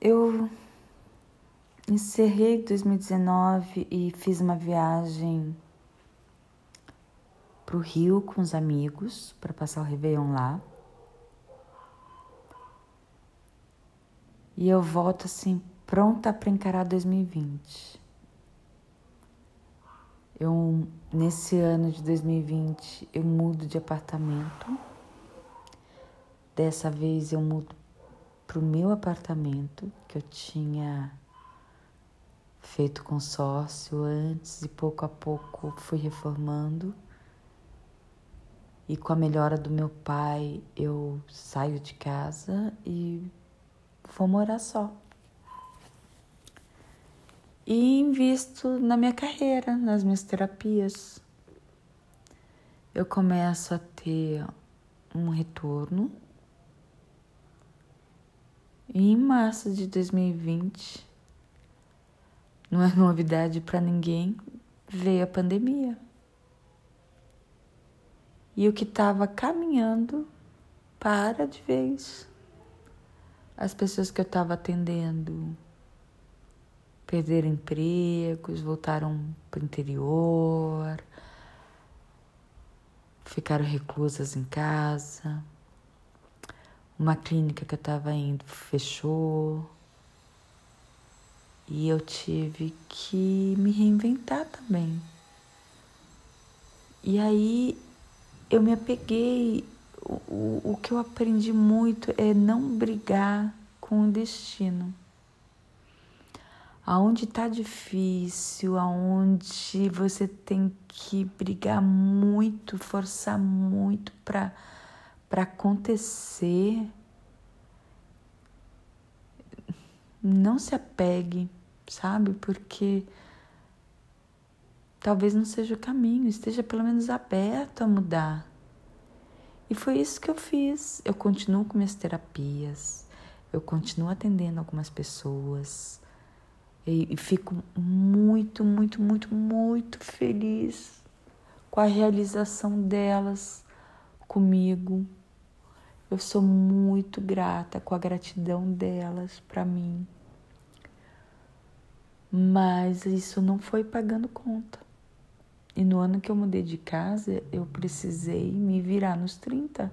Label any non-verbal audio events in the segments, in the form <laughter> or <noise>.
Eu encerrei 2019 e fiz uma viagem para o Rio com os amigos para passar o Réveillon lá. E eu volto assim, pronta para encarar 2020. Eu, nesse ano de 2020, eu mudo de apartamento. Dessa vez eu mudo para o meu apartamento que eu tinha feito consórcio antes e pouco a pouco fui reformando. E com a melhora do meu pai, eu saio de casa e vou morar só. E invisto na minha carreira, nas minhas terapias. Eu começo a ter um retorno e em março de 2020, não é novidade para ninguém, veio a pandemia. E o que estava caminhando para de vez. As pessoas que eu estava atendendo perderam empregos, voltaram para o interior, ficaram reclusas em casa. Uma clínica que eu estava indo fechou. E eu tive que me reinventar também. E aí eu me apeguei. O, o que eu aprendi muito é não brigar com o destino. Aonde está difícil, aonde você tem que brigar muito, forçar muito para para acontecer, não se apegue, sabe? Porque talvez não seja o caminho, esteja pelo menos aberto a mudar. E foi isso que eu fiz. Eu continuo com minhas terapias, eu continuo atendendo algumas pessoas. E, fico muito, muito, muito, muito feliz com a realização delas comigo. Eu sou muito grata com a gratidão delas para mim. Mas isso não foi pagando conta. E no ano que eu mudei de casa, eu precisei me virar nos 30.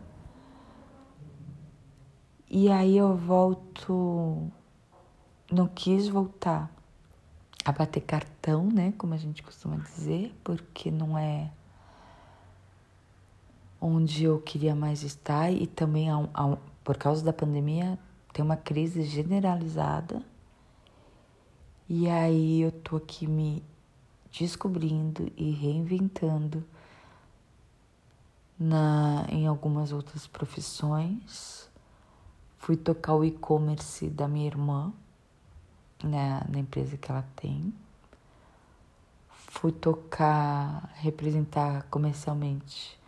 E aí eu volto, não quis voltar a bater cartão, né, como a gente costuma dizer, porque não é onde eu queria mais estar e também por causa da pandemia tem uma crise generalizada. E aí eu tô aqui me descobrindo e reinventando na em algumas outras profissões. Fui tocar o e-commerce da minha irmã na, na empresa que ela tem. Fui tocar, representar comercialmente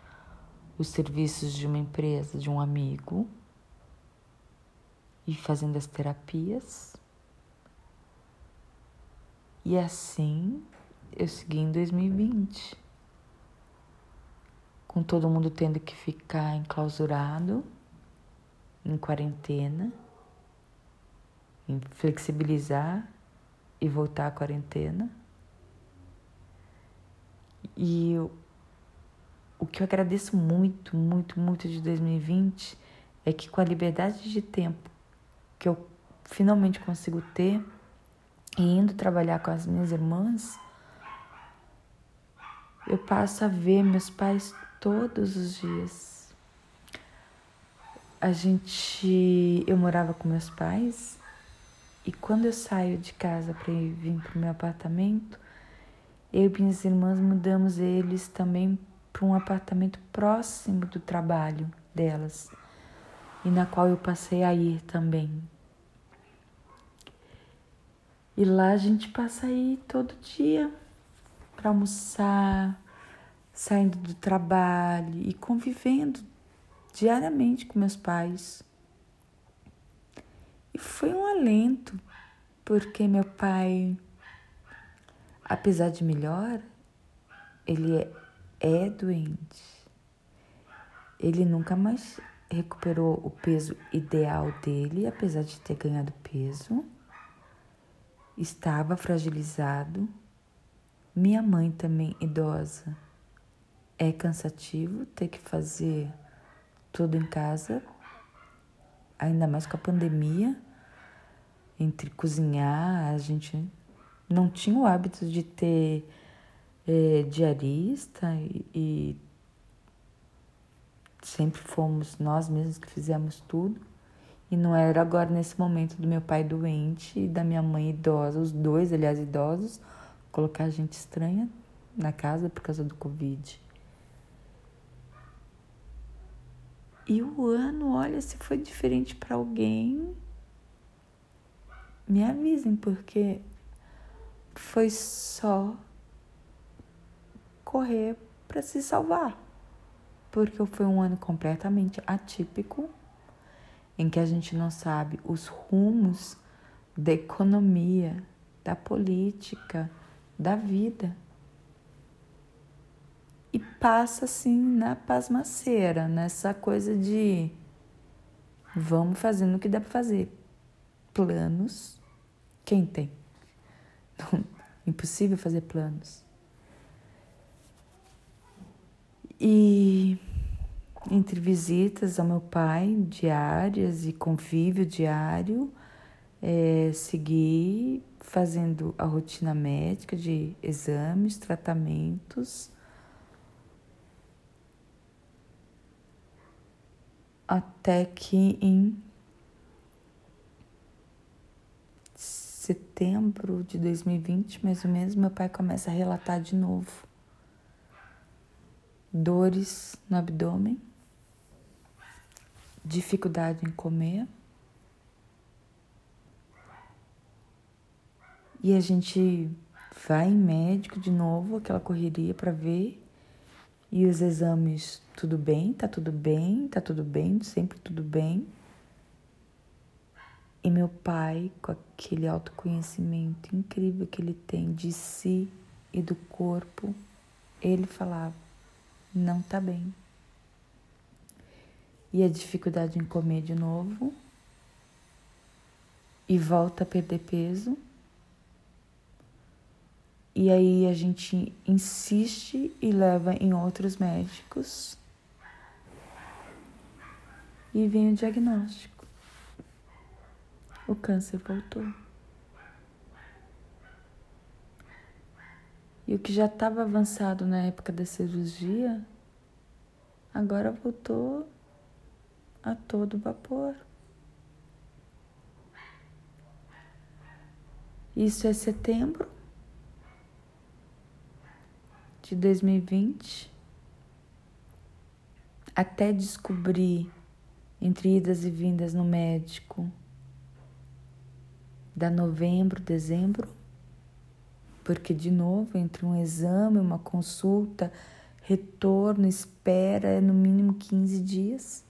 os serviços de uma empresa, de um amigo, e fazendo as terapias. E assim eu segui em 2020, com todo mundo tendo que ficar enclausurado, em quarentena, em flexibilizar e voltar à quarentena. E eu o que eu agradeço muito, muito, muito de 2020 é que com a liberdade de tempo que eu finalmente consigo ter e indo trabalhar com as minhas irmãs, eu passo a ver meus pais todos os dias. A gente, eu morava com meus pais e quando eu saio de casa para vir para o meu apartamento, eu e minhas irmãs mudamos eles também para um apartamento próximo do trabalho delas e na qual eu passei a ir também. E lá a gente passa aí todo dia para almoçar, saindo do trabalho e convivendo diariamente com meus pais. E foi um alento, porque meu pai, apesar de melhor, ele é doente. Ele nunca mais recuperou o peso ideal dele, apesar de ter ganhado peso. Estava fragilizado. Minha mãe também idosa. É cansativo ter que fazer tudo em casa, ainda mais com a pandemia. Entre cozinhar, a gente não tinha o hábito de ter é, diarista e, e sempre fomos nós mesmos que fizemos tudo. E não era agora nesse momento do meu pai doente e da minha mãe idosa, os dois, aliás, idosos, colocar gente estranha na casa por causa do Covid. E o ano, olha, se foi diferente para alguém, me avisem, porque foi só correr para se salvar. Porque foi um ano completamente atípico, em que a gente não sabe os rumos da economia, da política, da vida. E passa assim na pasmaceira, nessa coisa de vamos fazendo o que dá para fazer. Planos, quem tem? <laughs> Não, impossível fazer planos. E entre visitas ao meu pai diárias e convívio diário, é, segui fazendo a rotina médica de exames, tratamentos. Até que em setembro de 2020, mais ou menos, meu pai começa a relatar de novo dores no abdômen, dificuldade em comer. E a gente vai em médico de novo, aquela correria para ver. E os exames, tudo bem, tá tudo bem, tá tudo bem, sempre tudo bem. E meu pai, com aquele autoconhecimento incrível que ele tem de si e do corpo, ele falava: não tá bem. E a dificuldade em comer de novo. E volta a perder peso. E aí a gente insiste e leva em outros médicos. E vem o diagnóstico. O câncer voltou. E o que já estava avançado na época da cirurgia, agora voltou a todo vapor. Isso é setembro de 2020. Até descobrir, entre idas e vindas no médico, da novembro, dezembro, porque, de novo, entre um exame, uma consulta, retorno, espera, é no mínimo 15 dias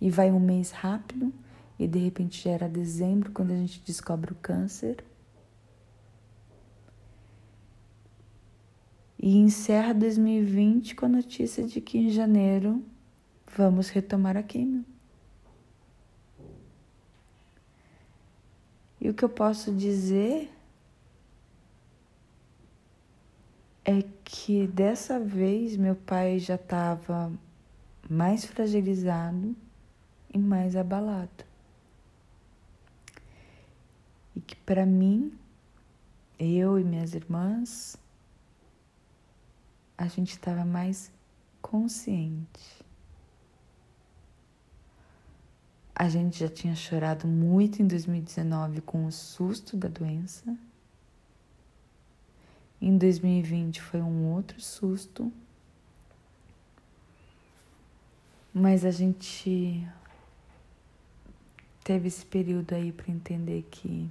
e vai um mês rápido e de repente já era dezembro quando a gente descobre o câncer. E encerra 2020 com a notícia de que em janeiro vamos retomar a químio. E o que eu posso dizer é que dessa vez meu pai já estava mais fragilizado e mais abalado. E que para mim, eu e minhas irmãs, a gente estava mais consciente. A gente já tinha chorado muito em 2019 com o susto da doença em 2020 foi um outro susto. Mas a gente teve esse período aí para entender que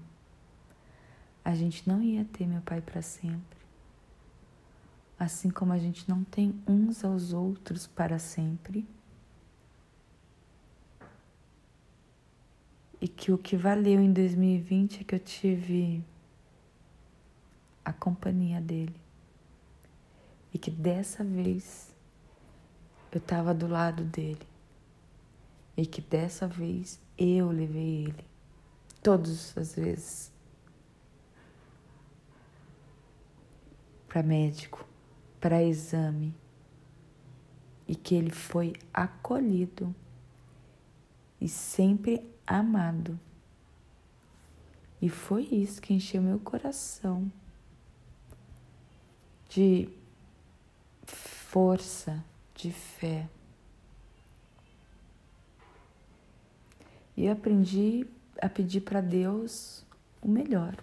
a gente não ia ter meu pai para sempre. Assim como a gente não tem uns aos outros para sempre. E que o que valeu em 2020 é que eu tive a companhia dele. E que dessa vez eu estava do lado dele. e que dessa vez eu levei ele, todas as vezes, para médico, para exame, e que ele foi acolhido e sempre amado. E foi isso que encheu meu coração de força, de fé. E aprendi a pedir para Deus o melhor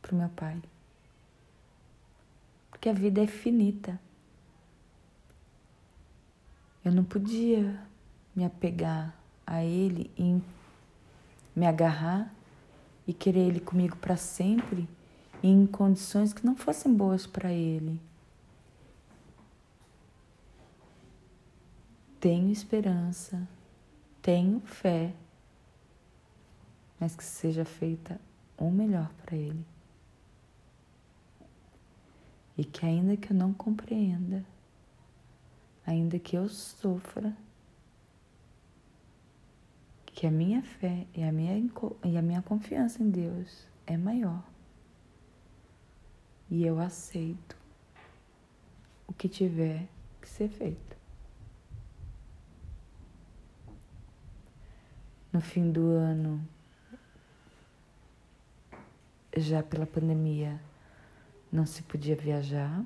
para o meu pai. Porque a vida é finita. Eu não podia me apegar a ele e me agarrar e querer ele comigo para sempre em condições que não fossem boas para ele. Tenho esperança, tenho fé mas que seja feita o melhor para Ele. E que ainda que eu não compreenda, ainda que eu sofra, que a minha fé e a minha, e a minha confiança em Deus é maior. E eu aceito o que tiver que ser feito. No fim do ano, já pela pandemia não se podia viajar.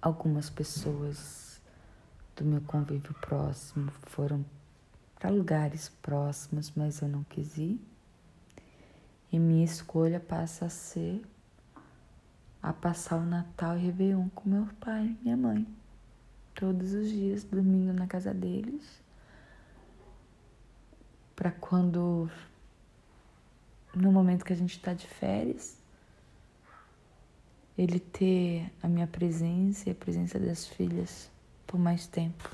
Algumas pessoas do meu convívio próximo foram para lugares próximos, mas eu não quis ir. E minha escolha passa a ser a passar o Natal e Réveillon com meu pai e minha mãe. Todos os dias, dormindo na casa deles. Para quando no momento que a gente está de férias, ele ter a minha presença e a presença das filhas por mais tempo.